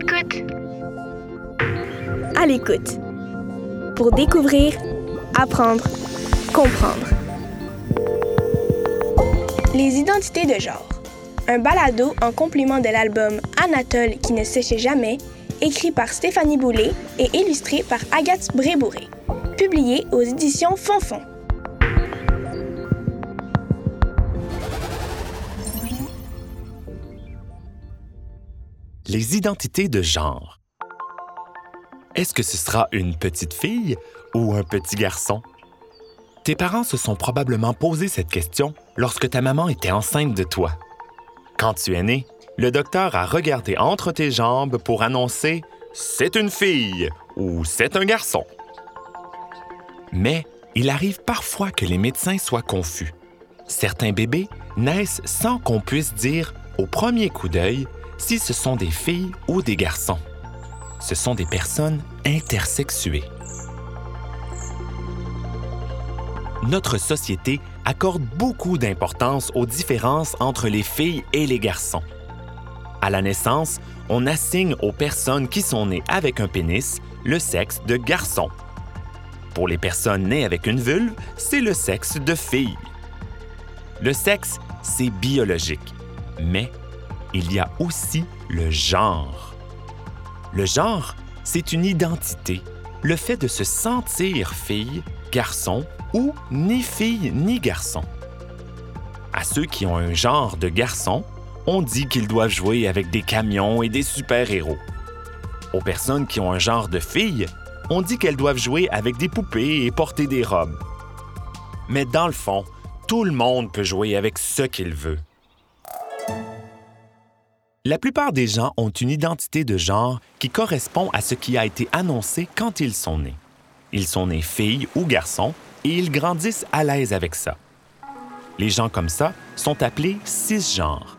l'écoute. À l'écoute. Pour découvrir, apprendre, comprendre. Les identités de genre. Un balado en complément de l'album Anatole qui ne séchait jamais, écrit par Stéphanie Boulay et illustré par Agathe Brébouré. Publié aux éditions Fonfon. Les identités de genre. Est-ce que ce sera une petite fille ou un petit garçon? Tes parents se sont probablement posé cette question lorsque ta maman était enceinte de toi. Quand tu es né, le docteur a regardé entre tes jambes pour annoncer C'est une fille ou C'est un garçon. Mais il arrive parfois que les médecins soient confus. Certains bébés naissent sans qu'on puisse dire au premier coup d'œil si ce sont des filles ou des garçons. Ce sont des personnes intersexuées. Notre société accorde beaucoup d'importance aux différences entre les filles et les garçons. À la naissance, on assigne aux personnes qui sont nées avec un pénis le sexe de garçon. Pour les personnes nées avec une vulve, c'est le sexe de fille. Le sexe, c'est biologique, mais il y a aussi le genre. Le genre, c'est une identité, le fait de se sentir fille, garçon ou ni fille ni garçon. À ceux qui ont un genre de garçon, on dit qu'ils doivent jouer avec des camions et des super-héros. Aux personnes qui ont un genre de fille, on dit qu'elles doivent jouer avec des poupées et porter des robes. Mais dans le fond, tout le monde peut jouer avec ce qu'il veut. La plupart des gens ont une identité de genre qui correspond à ce qui a été annoncé quand ils sont nés. Ils sont nés filles ou garçons et ils grandissent à l'aise avec ça. Les gens comme ça sont appelés cisgenres.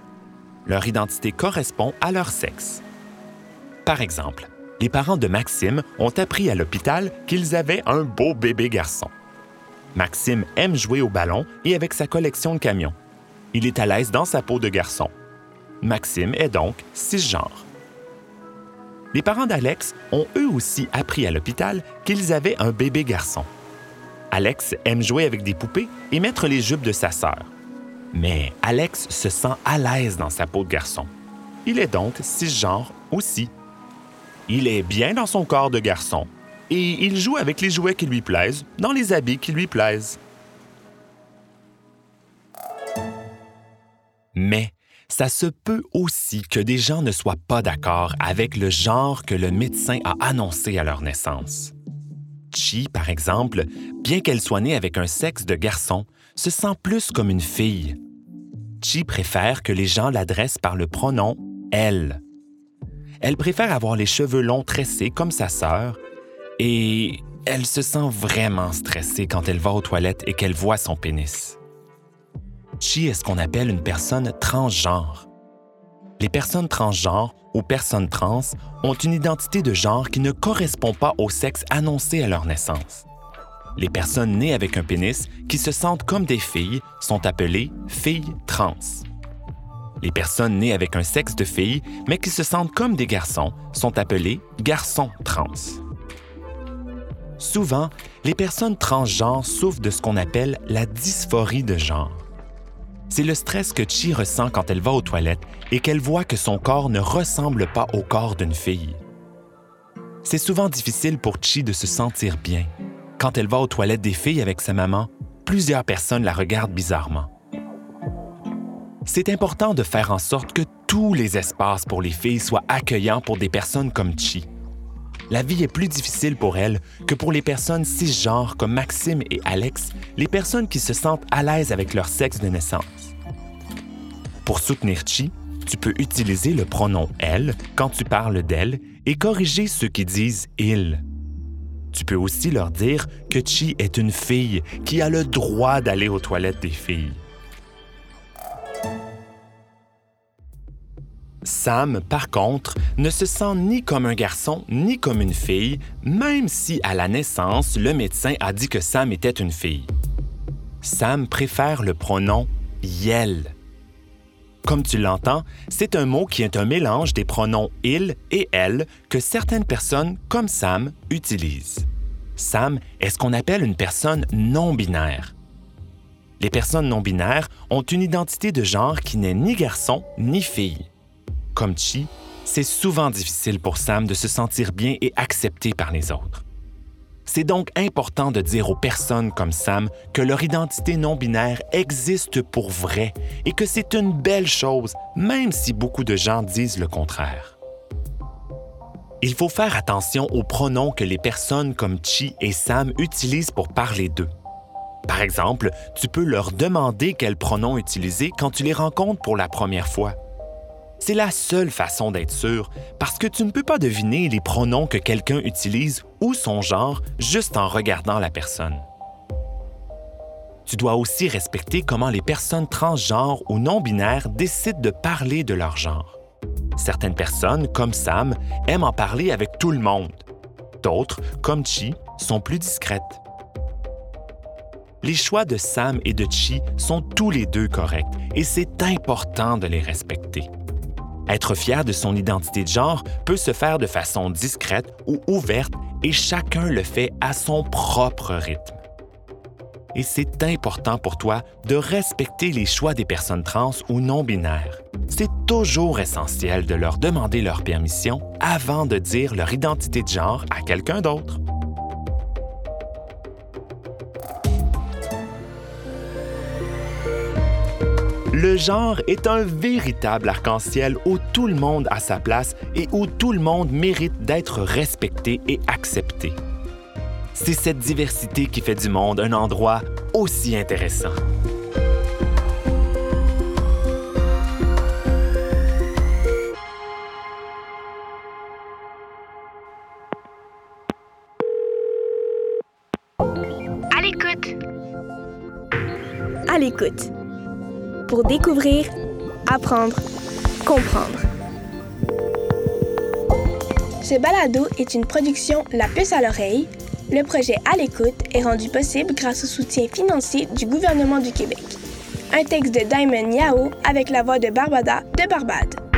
Leur identité correspond à leur sexe. Par exemple, les parents de Maxime ont appris à l'hôpital qu'ils avaient un beau bébé garçon. Maxime aime jouer au ballon et avec sa collection de camions. Il est à l'aise dans sa peau de garçon. Maxime est donc cisgenre. Les parents d'Alex ont eux aussi appris à l'hôpital qu'ils avaient un bébé garçon. Alex aime jouer avec des poupées et mettre les jupes de sa sœur. Mais Alex se sent à l'aise dans sa peau de garçon. Il est donc cisgenre aussi. Il est bien dans son corps de garçon et il joue avec les jouets qui lui plaisent, dans les habits qui lui plaisent. Mais ça se peut aussi que des gens ne soient pas d'accord avec le genre que le médecin a annoncé à leur naissance. Chi, par exemple, bien qu'elle soit née avec un sexe de garçon, se sent plus comme une fille. Chi préfère que les gens l'adressent par le pronom elle. Elle préfère avoir les cheveux longs tressés comme sa sœur et elle se sent vraiment stressée quand elle va aux toilettes et qu'elle voit son pénis. Chi est ce qu'on appelle une personne transgenre. Les personnes transgenres ou personnes trans ont une identité de genre qui ne correspond pas au sexe annoncé à leur naissance. Les personnes nées avec un pénis qui se sentent comme des filles sont appelées filles trans. Les personnes nées avec un sexe de fille mais qui se sentent comme des garçons sont appelées garçons trans. Souvent, les personnes transgenres souffrent de ce qu'on appelle la dysphorie de genre. C'est le stress que Chi ressent quand elle va aux toilettes et qu'elle voit que son corps ne ressemble pas au corps d'une fille. C'est souvent difficile pour Chi de se sentir bien. Quand elle va aux toilettes des filles avec sa maman, plusieurs personnes la regardent bizarrement. C'est important de faire en sorte que tous les espaces pour les filles soient accueillants pour des personnes comme Chi. La vie est plus difficile pour elle que pour les personnes cisgenres comme Maxime et Alex, les personnes qui se sentent à l'aise avec leur sexe de naissance. Pour soutenir Chi, tu peux utiliser le pronom elle quand tu parles d'elle et corriger ceux qui disent il. Tu peux aussi leur dire que Chi est une fille qui a le droit d'aller aux toilettes des filles. Sam, par contre, ne se sent ni comme un garçon ni comme une fille, même si à la naissance, le médecin a dit que Sam était une fille. Sam préfère le pronom Yel. Comme tu l'entends, c'est un mot qui est un mélange des pronoms il et elle que certaines personnes, comme Sam, utilisent. Sam est ce qu'on appelle une personne non binaire. Les personnes non binaires ont une identité de genre qui n'est ni garçon ni fille. Comme Chi, c'est souvent difficile pour Sam de se sentir bien et accepté par les autres. C'est donc important de dire aux personnes comme Sam que leur identité non binaire existe pour vrai et que c'est une belle chose, même si beaucoup de gens disent le contraire. Il faut faire attention aux pronoms que les personnes comme Chi et Sam utilisent pour parler d'eux. Par exemple, tu peux leur demander quel pronom utiliser quand tu les rencontres pour la première fois. C'est la seule façon d'être sûr, parce que tu ne peux pas deviner les pronoms que quelqu'un utilise ou son genre juste en regardant la personne. Tu dois aussi respecter comment les personnes transgenres ou non-binaires décident de parler de leur genre. Certaines personnes, comme Sam, aiment en parler avec tout le monde. D'autres, comme Chi, sont plus discrètes. Les choix de Sam et de Chi sont tous les deux corrects et c'est important de les respecter. Être fier de son identité de genre peut se faire de façon discrète ou ouverte et chacun le fait à son propre rythme. Et c'est important pour toi de respecter les choix des personnes trans ou non binaires. C'est toujours essentiel de leur demander leur permission avant de dire leur identité de genre à quelqu'un d'autre. Le genre est un véritable arc-en-ciel où tout le monde a sa place et où tout le monde mérite d'être respecté et accepté. C'est cette diversité qui fait du monde un endroit aussi intéressant. À l'écoute. À l'écoute pour découvrir, apprendre, comprendre. Ce balado est une production La Puce à l'oreille. Le projet À l'écoute est rendu possible grâce au soutien financier du gouvernement du Québec. Un texte de Diamond Yao avec la voix de Barbada de Barbade.